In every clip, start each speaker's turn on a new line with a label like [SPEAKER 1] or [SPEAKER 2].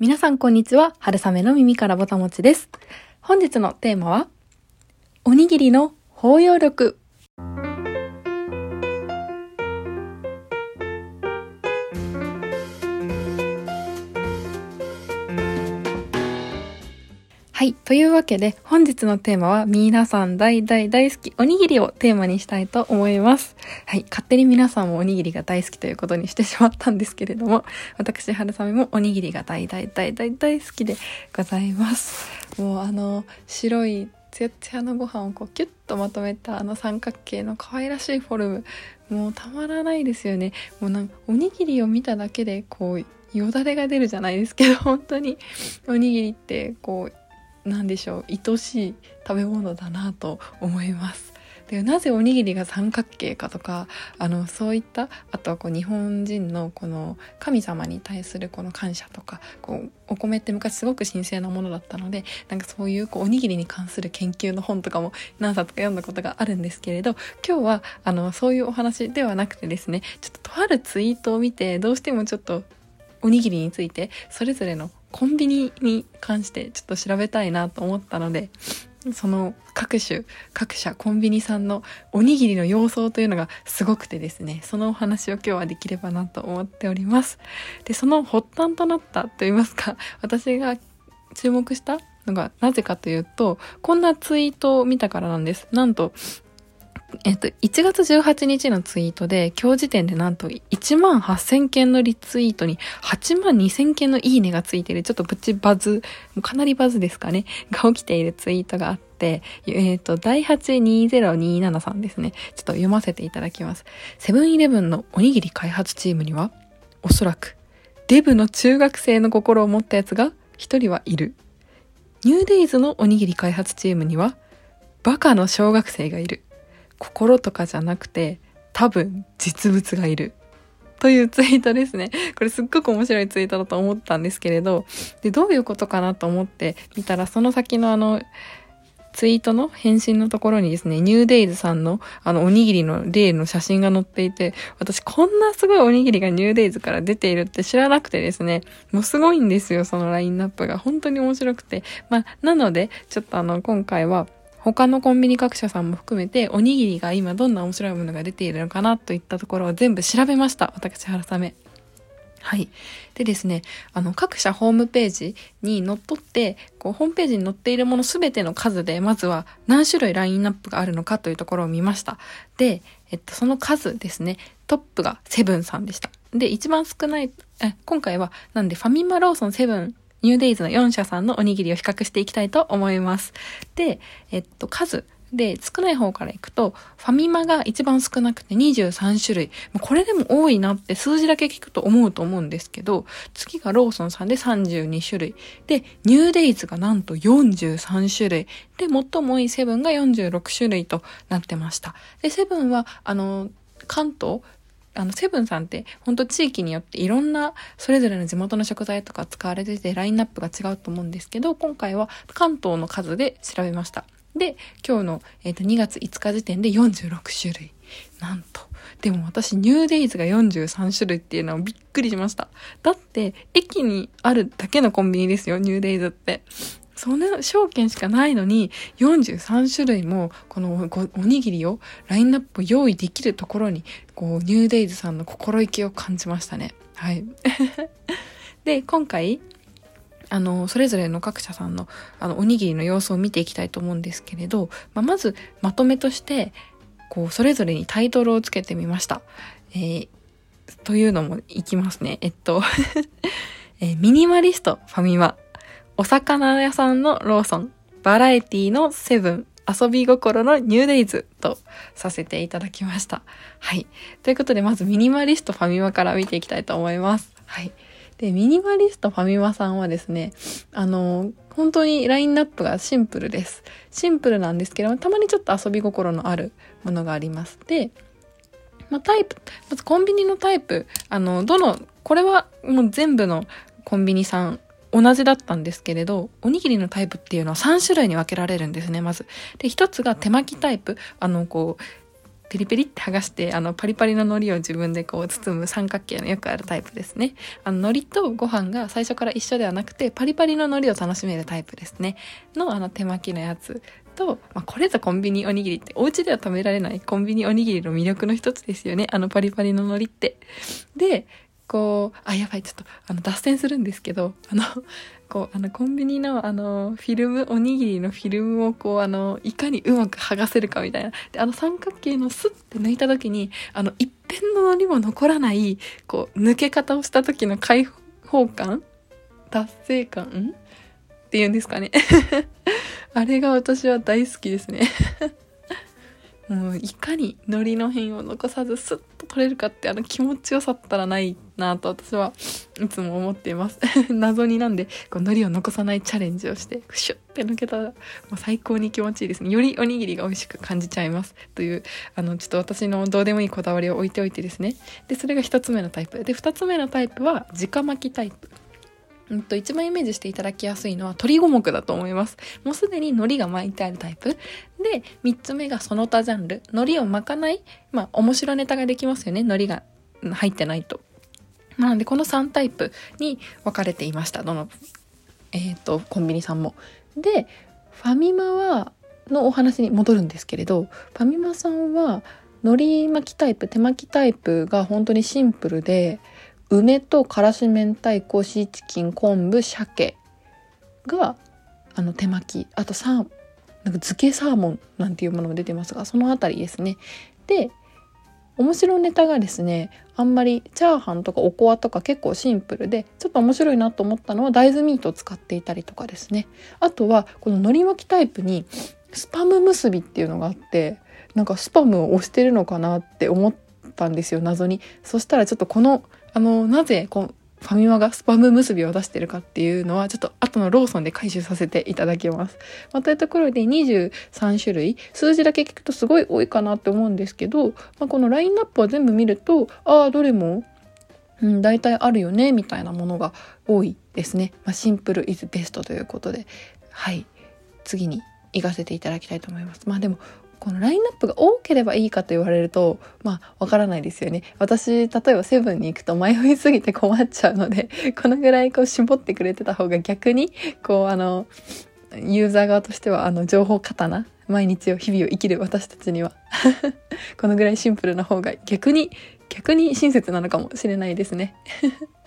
[SPEAKER 1] 皆さんこんにちは。春雨の耳からぼたもちです。本日のテーマは、おにぎりの包容力。はい。というわけで、本日のテーマは、皆さん大大大好きおにぎりをテーマにしたいと思います。はい。勝手に皆さんもおにぎりが大好きということにしてしまったんですけれども、私、春雨もおにぎりが大大大大大好きでございます。もうあの、白いツヤツヤのご飯をこうキュッとまとめたあの三角形の可愛らしいフォルム、もうたまらないですよね。もうなんかおにぎりを見ただけでこう、よだれが出るじゃないですけど、本当におにぎりってこう、なんでしょう愛しい食べ物だなと思います。でなぜおにぎりが三角形かとかあのそういったあとはこう日本人のこの神様に対するこの感謝とかこうお米って昔すごく神聖なものだったのでなんかそういうこうおにぎりに関する研究の本とかも何冊か読んだことがあるんですけれど今日はあのそういうお話ではなくてですねちょっととあるツイートを見てどうしてもちょっとおにぎりについてそれぞれのコンビニに関してちょっと調べたいなと思ったのでその各種各社コンビニさんのおにぎりの様相というのがすごくてですねそのお話を今日はできればなと思っております。でその発端となったといいますか 私が注目したのがなぜかというとこんなツイートを見たからなんです。なんとえっと、1月18日のツイートで、今日時点でなんと1万8000件のリツイートに8万2000件のいいねがついている、ちょっとプチバズ、かなりバズですかね、が起きているツイートがあって、えっと、第82027さんですね。ちょっと読ませていただきます。セブンイレブンのおにぎり開発チームには、おそらく、デブの中学生の心を持ったやつが一人はいる。ニューデイズのおにぎり開発チームには、バカの小学生がいる。心とかじゃなくて多分実物がいるというツイートですね。これすっごく面白いツイートだと思ったんですけれど、で、どういうことかなと思って見たら、その先のあの、ツイートの返信のところにですね、ニューデイズさんのあのおにぎりの例の写真が載っていて、私こんなすごいおにぎりがニューデイズから出ているって知らなくてですね、もうすごいんですよ、そのラインナップが。本当に面白くて。まあ、なので、ちょっとあの、今回は、他のコンビニ各社さんも含めて、おにぎりが今どんな面白いものが出ているのかなといったところを全部調べました。私、原さめ。はい。でですね、あの、各社ホームページにのっとって、こう、ホームページに載っているものすべての数で、まずは何種類ラインナップがあるのかというところを見ました。で、えっと、その数ですね、トップがセブンさんでした。で、一番少ない、え、今回は、なんで、ファミマローソンセブンニューデイズの4社さんのおにぎりを比較していきたいと思います。で、えっと、数で少ない方からいくと、ファミマが一番少なくて23種類。これでも多いなって数字だけ聞くと思うと思うんですけど、次がローソンさんで32種類。で、ニューデイズがなんと43種類。で、最も多いセブンが46種類となってました。で、セブンは、あの、関東、あの、セブンさんって、本当地域によっていろんな、それぞれの地元の食材とか使われてて、ラインナップが違うと思うんですけど、今回は関東の数で調べました。で、今日の、えっ、と、2月5日時点で46種類。なんと。でも私、ニューデイズが43種類っていうのはびっくりしました。だって、駅にあるだけのコンビニですよ、ニューデイズって。その証券しかないのに43種類もこのおにぎりをラインナップ用意できるところにこうニューデイズさんの心意気を感じましたね。はい。で、今回あの、それぞれの各社さんのあのおにぎりの様子を見ていきたいと思うんですけれど、まあ、まずまとめとしてこうそれぞれにタイトルをつけてみました。えー、というのもいきますね。えっと、えー、ミニマリストファミマお魚屋さんのローソン、バラエティのセブン、遊び心のニューデイズとさせていただきました。はい。ということで、まずミニマリストファミマから見ていきたいと思います。はい。で、ミニマリストファミマさんはですね、あの、本当にラインナップがシンプルです。シンプルなんですけど、たまにちょっと遊び心のあるものがあります。で、まあ、タイプ、まずコンビニのタイプ、あの、どの、これはもう全部のコンビニさん同じだったんですけれど、おにぎりのタイプっていうのは3種類に分けられるんですね、まず。で、一つが手巻きタイプ。あの、こう、ペリペリって剥がしてあのパリパリの海苔を自分でこう包む三角形のよくあるタイプですね。あの海苔とご飯が最初から一緒ではなくてパリパリの海苔を楽しめるタイプですね。のあの手巻きのやつ。と、まあ、これぞコンビニおにぎりってお家では食べられないコンビニおにぎりの魅力の一つですよね。あのパリパリの海苔って。でこう、あ、やばい、ちょっと、あの、脱線するんですけど、あの、こう、あの、コンビニの、あの、フィルム、おにぎりのフィルムを、こう、あの、いかにうまく剥がせるかみたいな。で、あの、三角形のスッて抜いた時に、あの、一辺の海苔も残らない、こう、抜け方をした時の解放感達成感っていうんですかね。あれが私は大好きですね。もういかに海苔の辺を残さずスッと取れるかってあの気持ちよさったらないなと私はいつも思っています。謎になんでこう海苔を残さないチャレンジをしてクシュッて抜けたらもう最高に気持ちいいですね。よりおにぎりが美味しく感じちゃいますというあのちょっと私のどうでもいいこだわりを置いておいてですね。でそれが1つ目のタイプ。で2つ目のタイプは直巻きタイプ。うんと、一番イメージしていただきやすいのは鶏五目だと思います。もうすでに海苔が巻いてあるタイプ。で、三つ目がその他ジャンル。海苔を巻かない、まあ、面白ネタができますよね。海苔が入ってないと。なので、この3タイプに分かれていました。どの、えっ、ー、と、コンビニさんも。で、ファミマは、のお話に戻るんですけれど、ファミマさんは、海苔巻きタイプ、手巻きタイプが本当にシンプルで、梅とからし明太子シーチキン昆布鮭があの手巻き。あとサーなんか漬けサーモンなんていうものも出てますがその辺りですね。で面白いネタがですねあんまりチャーハンとかおこわとか結構シンプルでちょっと面白いなと思ったのは大豆ミートを使っていたりとかですね。あとはこの海苔巻きタイプにスパム結びっていうのがあってなんかスパムを押してるのかなって思ったんですよ謎にそしたらちょっとこのあの、なぜこうファミマがスパム結びを出してるかっていうのは、ちょっと後のローソンで回収させていただきます。まあ、というところで23種類、数字だけ聞くとすごい多いかなって思うんですけど、まあ、このラインナップは全部見ると、ああ、どれも、うん、大体あるよね、みたいなものが多いですね。まあ、シンプルイズベストということで、はい。次に行かせていただきたいと思います。まあでも、このラインナップが多ければいいかと言われると、まあ、わからないですよね。私、例えばセブンに行くと迷いすぎて困っちゃうので、このぐらいこう絞ってくれてた方が逆に、こう、あの、ユーザー側としては、あの、情報過多な毎日を、日々を生きる私たちには このぐらいシンプルな方が逆に、逆に親切なのかもしれないですね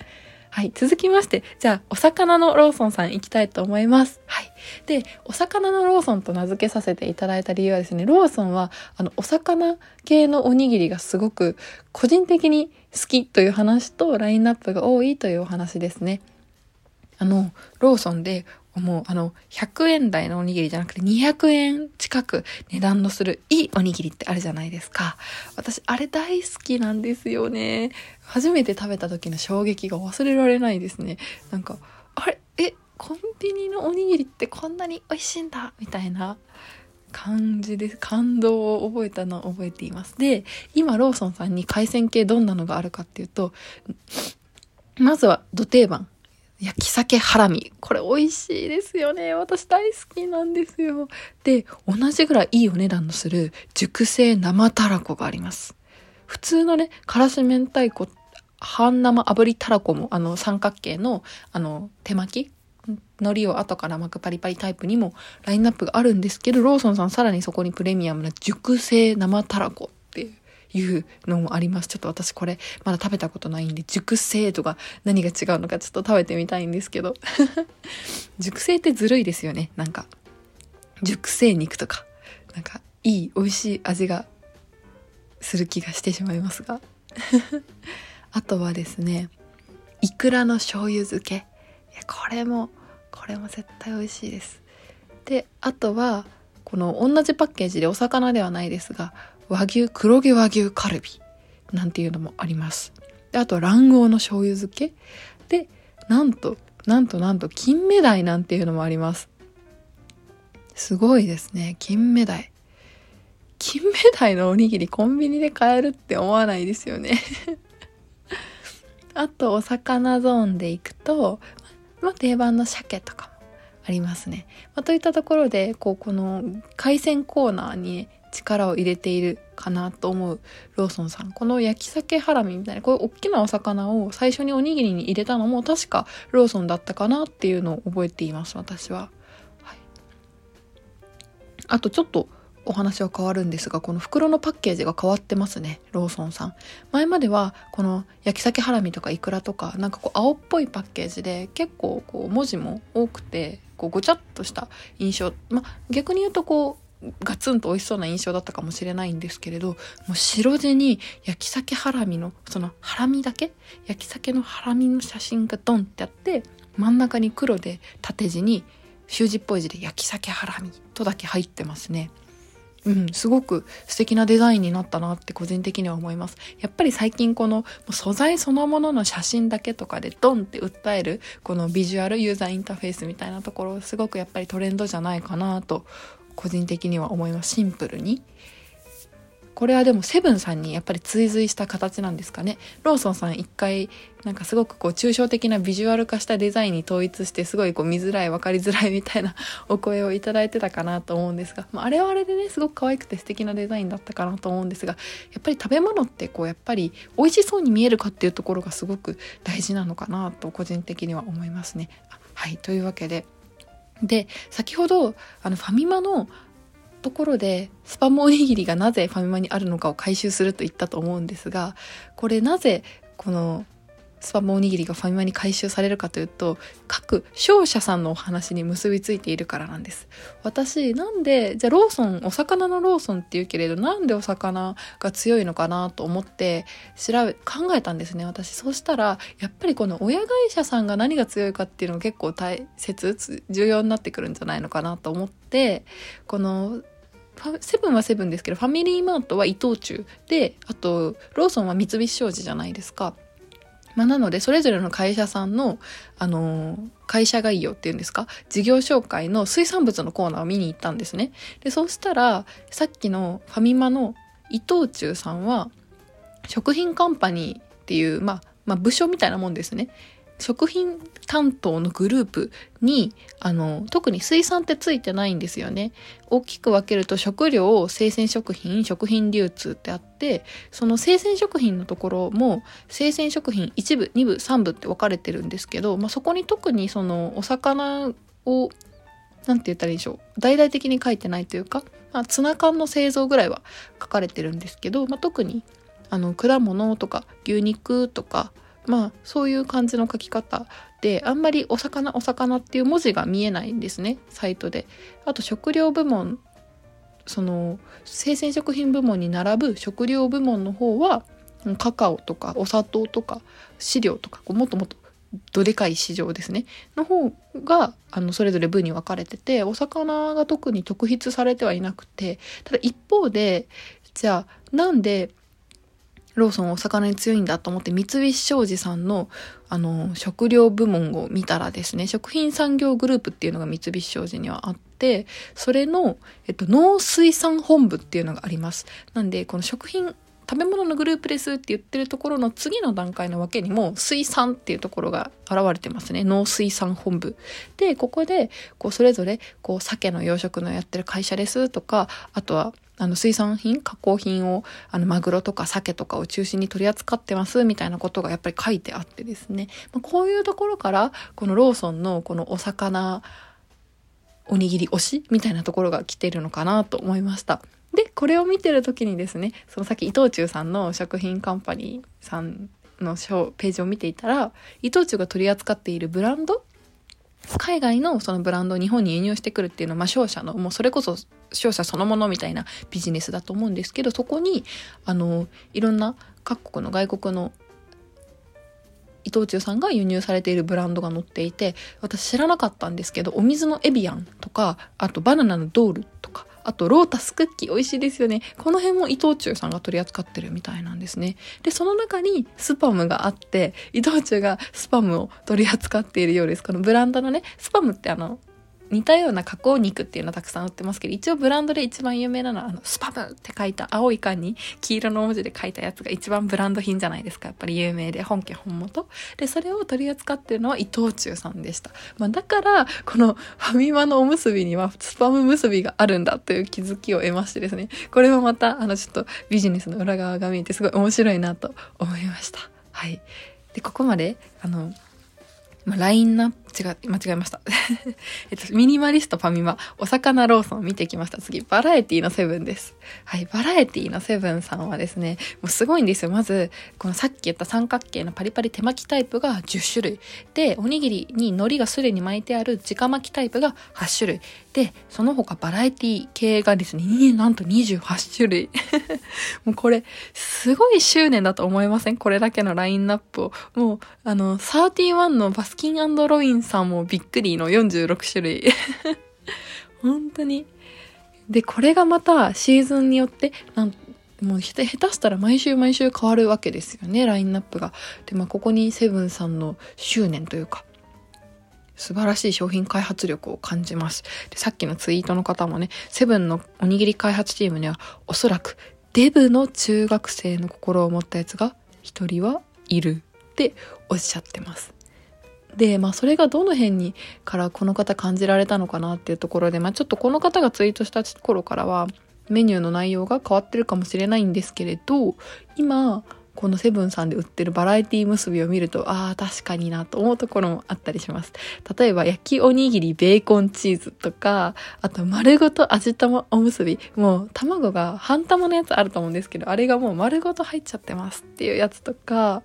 [SPEAKER 1] はい。続きまして、じゃあ、お魚のローソンさん行きたいと思います。はい。で、お魚のローソンと名付けさせていただいた理由はですね、ローソンは、あの、お魚系のおにぎりがすごく個人的に好きという話と、ラインナップが多いというお話ですね。あの、ローソンでもうあの、100円台のおにぎりじゃなくて200円近く値段のするいいおにぎりってあるじゃないですか。私、あれ大好きなんですよね。初めて食べた時の衝撃が忘れられないですね。なんか、あれ？え、コンビニのおにぎりってこんなに美味しいんだみたいな感じです。感動を覚えたのを覚えています。で、今ローソンさんに海鮮系どんなのがあるかっていうと、まずは、土定番。焼き鮭ハラミ。これ美味しいですよね。私大好きなんですよ。で、同じぐらいいいお値段のする熟成生たらこがあります。普通のね、からし明太子、半生炙りたらこも、あの、三角形の、あの、手巻き？海苔を後から巻くパリパリタイプにもラインナップがあるんですけど、ローソンさんさらにそこにプレミアムな熟成生たらこっていういうのもあります。ちょっと私これまだ食べたことないんで、熟成とか何が違うのかちょっと食べてみたいんですけど。熟成ってずるいですよね。なんか、熟成肉とか、なんかいい美味しい味がする気がしてしまいますが。あとはですね、イクラの醤油漬け。いや、これも、これも絶対美味しいです。で、あとは、この同じパッケージでお魚ではないですが、和牛、黒毛和牛カルビなんていうのもあります。であと卵黄の醤油漬け。で、なんと、なんとなんと金目鯛なんていうのもあります。すごいですね。金目鯛。金目鯛のおにぎりコンビニで買えるって思わないですよね あと、お魚ゾーンで行くと、まあ、定番の鮭とかもありますね。まあ、といったところで、こう、この海鮮コーナーに力を入れているかなと思うローソンさん。この焼き鮭ハラミみたいな、こういう大きなお魚を最初におにぎりに入れたのも確かローソンだったかなっていうのを覚えています、私は。はい、あとちょっとお話は変わるんですが、この袋のパッケージが変わってますね、ローソンさん。前までは、この焼き鮭ハラミとかイクラとか、なんかこう青っぽいパッケージで、結構こう文字も多くて、こうごちゃっとした印象。ま逆に言うとこう、ガツンと美味しそうな印象だったかもしれないんですけれど、もう白地に焼き鮭ハラミの、そのハラミだけ？焼き鮭のハラミの写真がドンってあって、真ん中に黒で縦地に習字っぽい字で焼き鮭ハラミとだけ入ってますね。うん、すごく素敵なデザインになったなって個人的には思います。やっぱり最近この素材そのものの写真だけとかでドンって訴えるこのビジュアルユーザーインターフェースみたいなところすごくやっぱりトレンドじゃないかなと個人的には思います。シンプルに。これはでもセブンさんにやっぱり追随した形なんですかね。ローソンさん一回なんかすごくこう抽象的なビジュアル化したデザインに統一してすごいこう見づらい分かりづらいみたいな お声をいただいてたかなと思うんですが、まあ、あれはあれでねすごく可愛くて素敵なデザインだったかなと思うんですがやっぱり食べ物ってこうやっぱり美味しそうに見えるかっていうところがすごく大事なのかなと個人的には思いますね。はいというわけでで先ほどあのファミマのところでスパムおにぎりがなぜファミマにあるのかを回収すると言ったと思うんですがこれなぜこのスパムおにぎりがファミマに回収されるかというと各商社さんのお話に結びついているからなんです私なんでじゃあローソンお魚のローソンっていうけれどなんでお魚が強いのかなと思って調べ考えたんですね私そうしたらやっぱりこの親会社さんが何が強いかっていうのが結構大切重要になってくるんじゃないのかなと思ってこのセブンはセブンですけど、ファミリーマートは伊藤忠で、あと、ローソンは三菱商事じゃないですか。まあ、なので、それぞれの会社さんの、あの会社概要っていうんですか、事業紹介の水産物のコーナーを見に行ったんですね。で、そうしたら、さっきのファミマの伊藤忠さんは、食品カンパニーっていう、まあ、まあ、部署みたいなもんですね。食品担当のグループに、あの、特に水産ってついてないんですよね。大きく分けると食料、生鮮食品、食品流通ってあって、その生鮮食品のところも、生鮮食品1部、2部、3部って分かれてるんですけど、まあ、そこに特にそのお魚を、なんて言ったらいいでしょう。大々的に書いてないというか、まあ、ツナ缶の製造ぐらいは書かれてるんですけど、まあ、特に、あの、果物とか牛肉とか、まあそういう感じの書き方であんまりお魚お魚っていう文字が見えないんですねサイトで。あと食料部門その生鮮食品部門に並ぶ食料部門の方はカカオとかお砂糖とか飼料とかこうもっともっとどでかい市場ですねの方があのそれぞれ部に分かれててお魚が特に特筆されてはいなくてただ一方でじゃあなんでローソンお魚に強いんだと思って三菱商事さんのあの食料部門を見たらですね食品産業グループっていうのが三菱商事にはあってそれの、えっと、農水産本部っていうのがあります。なんでこの食品食べ物のグループですって言ってるところの次の段階のわけにも水産っていうところが現れてますね。農水産本部。でここでこうそれぞれこう鮭の養殖のやってる会社ですとかあとはあの水産品、加工品を、あのマグロとか鮭とかを中心に取り扱ってますみたいなことがやっぱり書いてあってですね、まあ、こういうところからこのローソンのこのお魚おにぎり推しみたいなところが来てるのかなと思いました。で、これを見てる時にですね、そのさっき伊藤忠さんの食品カンパニーさんのページを見ていたら、伊藤忠が取り扱っているブランド海外のそのブランドを日本に輸入してくるっていうのは、まあ、商社の、もうそれこそ商社そのものみたいなビジネスだと思うんですけど、そこに、あの、いろんな各国の外国の伊藤忠さんが輸入されているブランドが載っていて、私知らなかったんですけど、お水のエビアンとか、あとバナナのドールとか、あと、ロータスクッキー美味しいですよね。この辺も伊藤忠さんが取り扱ってるみたいなんですね。で、その中にスパムがあって、伊藤忠がスパムを取り扱っているようです。このブランドのね、スパムってあの、似たような加工肉っていうのはたくさん売ってますけど、一応ブランドで一番有名なのは、あの、スパムって書いた青い缶に黄色の文字で書いたやつが一番ブランド品じゃないですか。やっぱり有名で、本家本元。で、それを取り扱ってるのは伊藤忠さんでした。まあ、だから、このファミマのおむすびにはスパム結びがあるんだという気づきを得ましてですね。これもまた、あの、ちょっとビジネスの裏側が見えてすごい面白いなと思いました。はい。で、ここまで、あの、まあ、ラインナップ、違う、間違えました。えっと、ミニマリストファミマ、お魚ローソン見てきました。次、バラエティのセブンです。はい、バラエティのセブンさんはですね、もうすごいんですよ。まず、このさっき言った三角形のパリパリ手巻きタイプが10種類。で、おにぎりに海苔がすでに巻いてある直巻きタイプが8種類。で、その他バラエティ系がですね、なんと28種類。もうこれ、すごい執念だと思いません？これだけのラインナップを。もう、あの、31のバスキンロインさんもびっくりの46種類。本当に。で、これがまたシーズンによって、なんもう下手したら毎週毎週変わるわけですよね、ラインナップが。で、まあ、ここにセブンさんの執念というか、素晴らしい商品開発力を感じます。で、さっきのツイートの方もね、セブンのおにぎり開発チームには、おそらくデブの中学生の心を持ったやつが一人はいるっておっしゃってます。で、まあそれがどの辺にからこの方感じられたのかなっていうところで、まあちょっとこの方がツイートした頃からはメニューの内容が変わってるかもしれないんですけれど、今、このセブンさんで売ってるバラエティ結びを見ると、ああ、確かになと思うところもあったりします。例えば、焼きおにぎりベーコンチーズとか、あと丸ごと味玉おむすび。もう卵が半玉のやつあると思うんですけど、あれがもう丸ごと入っちゃってますっていうやつとか、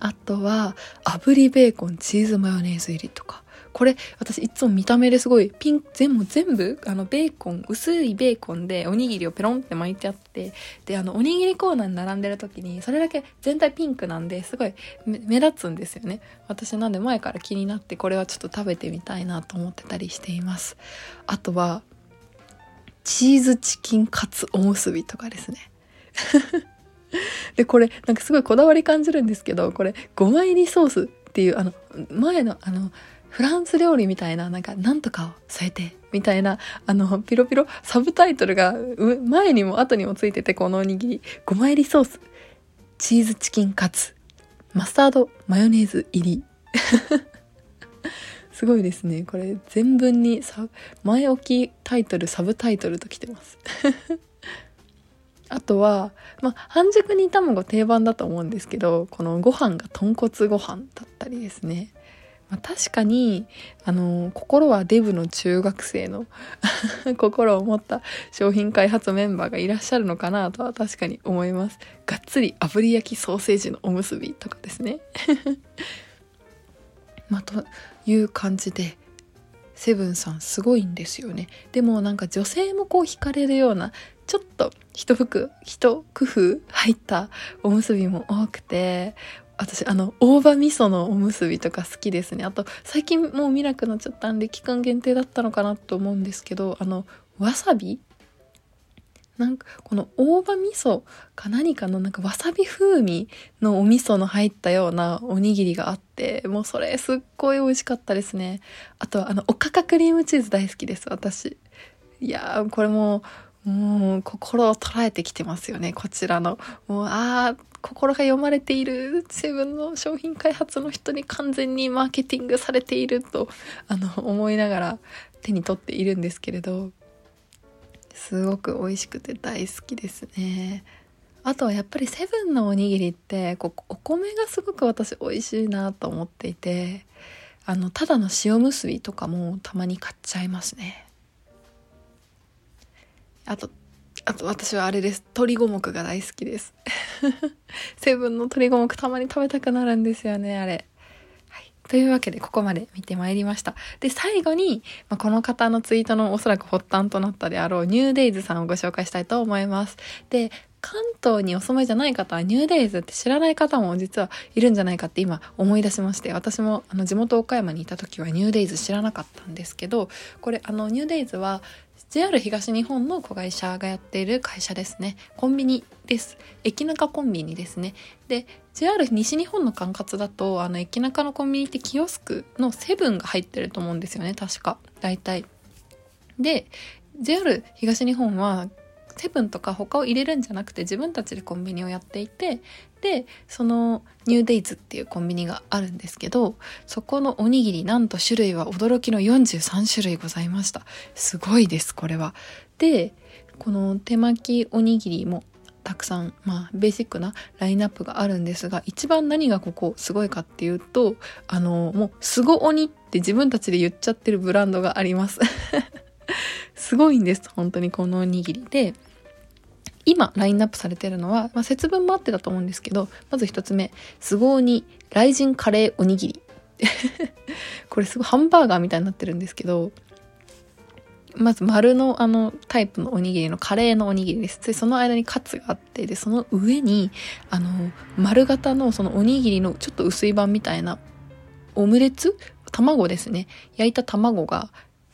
[SPEAKER 1] あとは、炙りベーコン、チーズマヨネーズ入りとか。これ、私いつも見た目ですごい、ピン、全部、全部、あの、ベーコン、薄いベーコンでおにぎりをペロンって巻いてあって、で、あの、おにぎりコーナーに並んでる時に、それだけ全体ピンクなんで、すごい目立つんですよね。私なんで前から気になって、これはちょっと食べてみたいなと思ってたりしています。あとは、チーズチキンカツおむすびとかですね。で、これ、なんかすごいこだわり感じるんですけど、これ、ごま入りソースっていう、あの、前の、あの、フランス料理みたいな、なんか、なんとかを添えて、みたいな、あの、ピロピロ、サブタイトルが、前にも後にもついてて、このおにぎり、ごま入りソース、チーズチキンカツ、マスタード、マヨネーズ入り。すごいですね。これ、全文に前置きタイトル、サブタイトルと来てます。あとは、まあ、半熟煮卵定番だと思うんですけど、このご飯が豚骨ご飯だったりですね。まあ、確かに、あの、心はデブの中学生の 心を持った商品開発メンバーがいらっしゃるのかなとは確かに思います。がっつり炙り焼きソーセージのおむすびとかですね。まあ、という感じで、セブンさんすごいんですよね。でもなんか女性もこう惹かれるようなちょっと一服、一工夫入ったおむすびも多くて、私、あの、大葉味噌のおむすびとか好きですね。あと、最近もう見なくなっちゃったんで、期間限定だったのかなと思うんですけど、あの、わさび？なんか、この大葉味噌か何かのなんかわさび風味のお味噌の入ったようなおにぎりがあって、もうそれすっごい美味しかったですね。あとは、あの、おかかクリームチーズ大好きです、私。いやー、これももう心を捉えてきてますよね、こちらの。もう、ああ、心が読まれているセブンの商品開発の人に完全にマーケティングされていると、あの、思いながら手に取っているんですけれど、すごく美味しくて大好きですね。あとはやっぱりセブンのおにぎりってこお米がすごく私美味しいなと思っていてあのただの塩むすびとかもたまに買っちゃいますねあと、あと私はあれです。鶏五目が大好きです。セブンの鶏五目たまに食べたくなるんですよね、あれ。はい。というわけで、ここまで見てまいりました。で、最後に、まあ、この方のツイートのおそらく発端となったであろう、ニューデイズさんをご紹介したいと思います。で、関東にお住まいじゃない方はニューデイズって知らない方も実はいるんじゃないかって今思い出しまして私もあの地元岡山にいた時はニューデイズ知らなかったんですけどこれあのニューデイズは JR 東日本の子会社がやっている会社ですね。コンビニです。駅中コンビニですね。で、JR 西日本の管轄だと、あの、駅中のコンビニってキオスクのセブンが入ってると思うんですよね、確か。大体。で、JR 東日本はセブンとか他を入れるんじゃなくて自分たちでコンビニをやっていてでそのニューデイズっていうコンビニがあるんですけどそこのおにぎりなんと種類は驚きの43種類ございました。すごいですこれは。でこの手巻きおにぎりもたくさんまあベーシックなラインナップがあるんですが一番何がここすごいかっていうとあのもうすご鬼って自分たちで言っちゃってるブランドがあります。すごいんです本当にこのおにぎりで。今ラインナップされてるのは、まあ、節分もあってだと思うんですけどまず一つ目すごに雷神カレーおにぎり これすごいハンバーガーみたいになってるんですけどまず丸のあのタイプのおにぎりのカレーのおにぎりです。で、その間にカツがあって、で、その上に、あの、丸型のそのおにぎりのちょっと薄い版みたいなオムレツ？卵ですね。焼いた卵が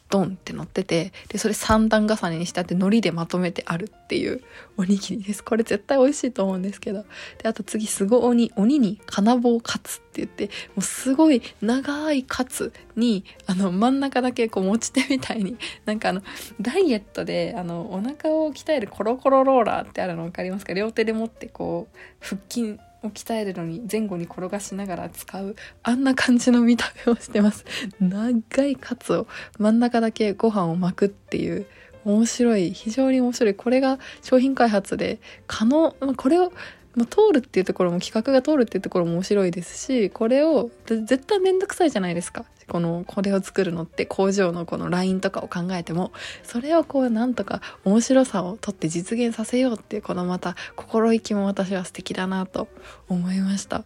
[SPEAKER 1] ドンって乗ってて、で、それ3段重ねにしてあって海苔でまとめてあるっていうおにぎりです。これ絶対美味しいと思うんですけど。で、あと次、すご鬼、鬼に金棒カツって言って、もうすごい長いカツに、あの、真ん中だけこう持ち手みたいに、なんかあの、ダイエットで、あの、お腹を鍛えるコロコロローラーってあるの分かりますか？両手で持ってこう、腹筋を鍛えるのに前後に転がしながら使うあんな感じの見た目をしてます。長いカツを真ん中だけご飯を巻くっていう面白い非常に面白い。これが商品開発で可能これをまあ、通るっていうところも企画が通るっていうところも面白いですしこれを絶対めんどくさいじゃないですか。このこれを作るのって工場のこのラインとかを考えてもそれをこうなんとか面白さをとって実現させようっていうこのまた心意気も私は素敵だなと思いました。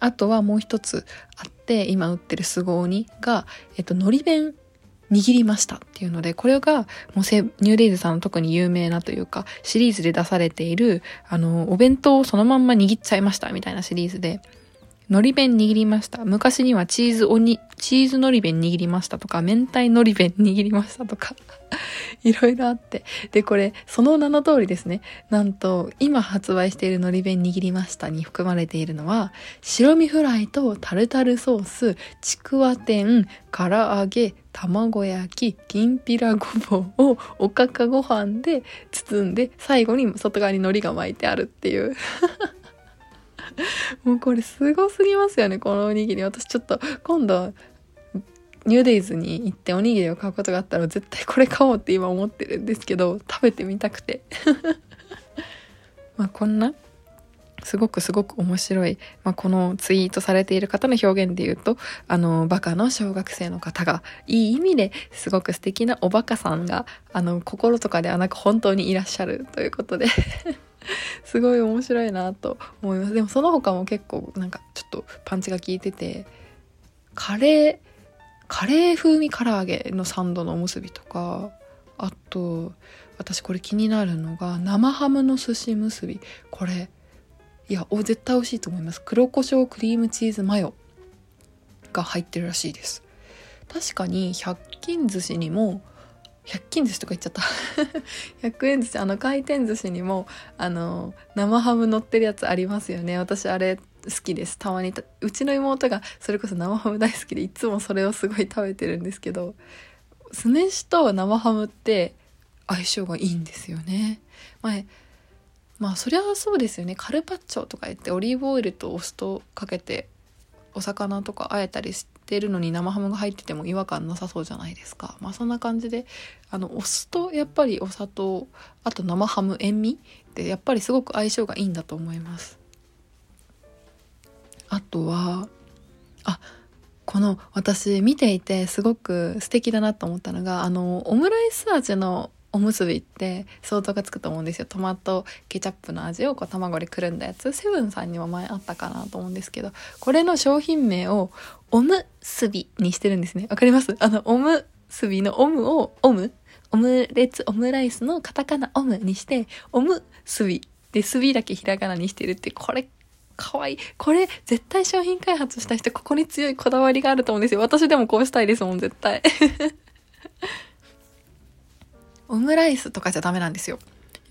[SPEAKER 1] あとはもう一つあって今売ってるスゴ鬼が、えっと、のり弁握りましたっていうので、これが、もうニューレイズさんの特に有名なというか、シリーズで出されている、あの、お弁当をそのまんま握っちゃいましたみたいなシリーズで、のり弁握りました。昔にはチーズおに、チーズのり弁握りましたとか、明太のり弁握りましたとか、いろいろあって。で、これ、その名の通りですね。なんと、今発売しているのり弁握りましたに含まれているのは、白身フライとタルタルソース、ちくわ天、唐揚げ、卵焼き、きんぴらごぼうをおかかご飯で包んで、最後に外側に海苔が巻いてあるっていう もうこれすごすぎますよね、このおにぎり。私ちょっと今度、ニューデイズに行っておにぎりを買うことがあったら絶対これ買おうって今思ってるんですけど、食べてみたくて。まあこんなすごくすごく面白い、まあ、このツイートされている方の表現で言うと、あの、バカの小学生の方が、いい意味ですごく素敵なおバカさんが、あの、心とかではなく本当にいらっしゃるということで すごい面白いなと思います。でもその他も結構なんかちょっとパンチが効いてて、カレー、カレー風味唐揚げのサンドのおむすびとか、あと、私これ気になるのが生ハムの寿司結び。これ、いや、お絶対美味しいと思います。黒胡椒クリームチーズマヨが入ってるらしいです。確かに100均寿司にも100均寿司とか言っちゃった。100円寿司あの回転寿司にもあの生ハム乗ってるやつありますよね。私あれ好きです。たまに。うちの妹がそれこそ生ハム大好きでいつもそれをすごい食べてるんですけど酢飯と生ハムって相性がいいんですよね。前まあそりゃそうですよね。カルパッチョとか言ってオリーブオイルとお酢とかけてお魚とかあえたりしてるのに生ハムが入ってても違和感なさそうじゃないですか。まあそんな感じであのお酢とやっぱりお砂糖あと生ハム塩味ってやっぱりすごく相性がいいんだと思います。あとはあこの私見ていてすごく素敵だなと思ったのがあのオムライス味のおむすびって想像がつくと思うんですよトマトケチャップの味をこう卵でくるんだやつセブンさんにも前あったかなと思うんですけどこれの商品名をおむすびにしてるんですねわかります？あのおむすびのオムをオムオムレツオムライスのカタカナオムにしておむすびで、すびだけひらがなにしてるって、これかわいい。これ、絶対商品開発した人、ここに強いこだわりがあると思うんですよ。私でもこうしたいですもん、絶対。オムライスとかじゃダメなんですよ。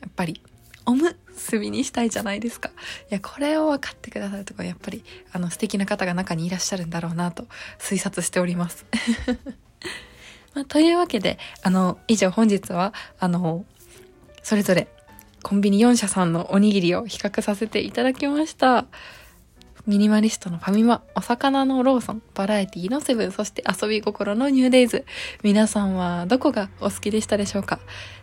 [SPEAKER 1] やっぱり。おむすびにしたいじゃないですか。いや、これを分かってくださるとか、やっぱり、あの、素敵な方が中にいらっしゃるんだろうなと推察しております。まあ、というわけで、あの、以上本日は、あの、それぞれコンビニ4社さんのおにぎりを比較させていただきました。ミニマリストのファミマ、お魚のローソン、バラエティのセブン、そして遊び心のニューデイズ。皆さんはどこがお好きでしたでしょうか？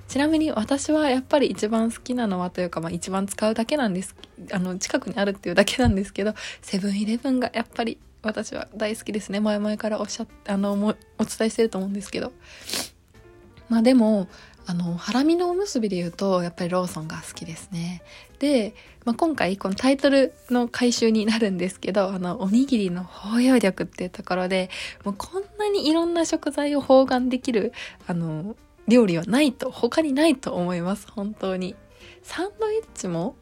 [SPEAKER 1] ちなみに私はやっぱり一番好きなのはというか、まあ一番使うだけなんです。あの、近くにあるっていうだけなんですけど、セブンイレブンがやっぱり私は大好きですね。前々からおっしゃっ、あの、お伝えしてると思うんですけど。まあでも、あの、ハラミのおむすびで言うと、やっぱりローソンが好きですね。で、まあ、今回このタイトルの回収になるんですけど、あの、おにぎりの包容力っていうところで、もうこんなにいろんな食材を包含できる、あの、料理はないと、他にないと思います、本当に。サンドイッチも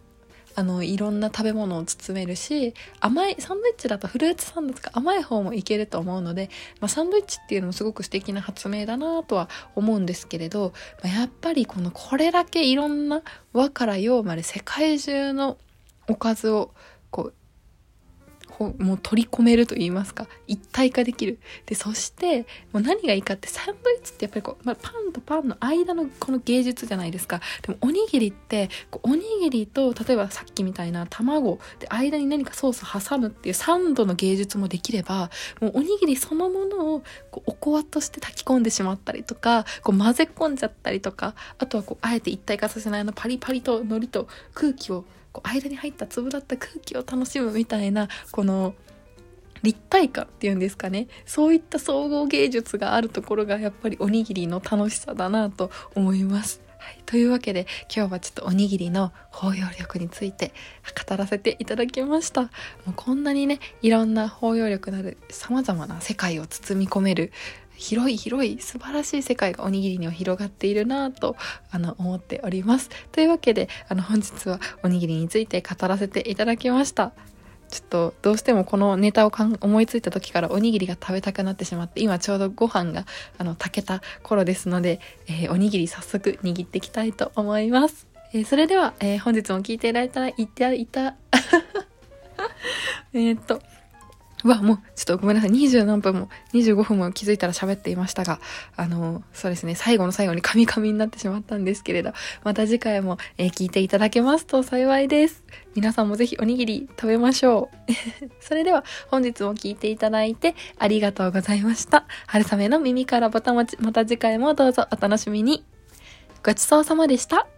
[SPEAKER 1] あのいろんな食べ物を包めるし甘いサンドイッチだとフルーツサンドとか甘い方もいけると思うので、まあ、サンドイッチっていうのもすごく素敵な発明だなとは思うんですけれど、まあ、やっぱりこのこれだけいろんな和から洋まで世界中のおかずをこうもう取り込めると言いますか一体化できる。でそしてもう何がいいかってサンドイッチってやっぱりこう、まあ、パンとパンの間のこの芸術じゃないですか。でもおにぎりっておにぎりと例えばさっきみたいな卵で間に何かソース挟むっていうサンドの芸術もできればもうおにぎりそのものをこうおこわとして炊き込んでしまったりとかこう混ぜ込んじゃったりとかあとはこうあえて一体化させないあのパリパリと海苔と空気をこう間に入った粒だった空気を楽しむみたいなこの立体感っていうんですかね。そういった総合芸術があるところがやっぱりおにぎりの楽しさだなと思います。はい、というわけで今日はちょっとおにぎりの包容力について語らせていただきました。もうこんなにねいろんな包容力のある様々な世界を包み込める広い広い素晴らしい世界がおにぎりには広がっているなとあの思っております。というわけであの本日はおにぎりについて語らせていただきました。ちょっとどうしてもこのネタを思いついた時からおにぎりが食べたくなってしまって今ちょうどご飯があの炊けた頃ですので、えー、おにぎり早速握っていきたいと思います。えー、それでは、えー、本日も聞いていただいたらいたいた えっとうわ、もう、ちょっとごめんなさい。20何分も、25分も気づいたら喋っていましたが、あの、そうですね、最後の最後にカミカミになってしまったんですけれど、また次回も、えー、聞いていただけますと幸いです。皆さんもぜひおにぎり食べましょう。それでは、本日も聞いていただいてありがとうございました。春雨の耳からボタン持ち、また次回もどうぞお楽しみに。ごちそうさまでした。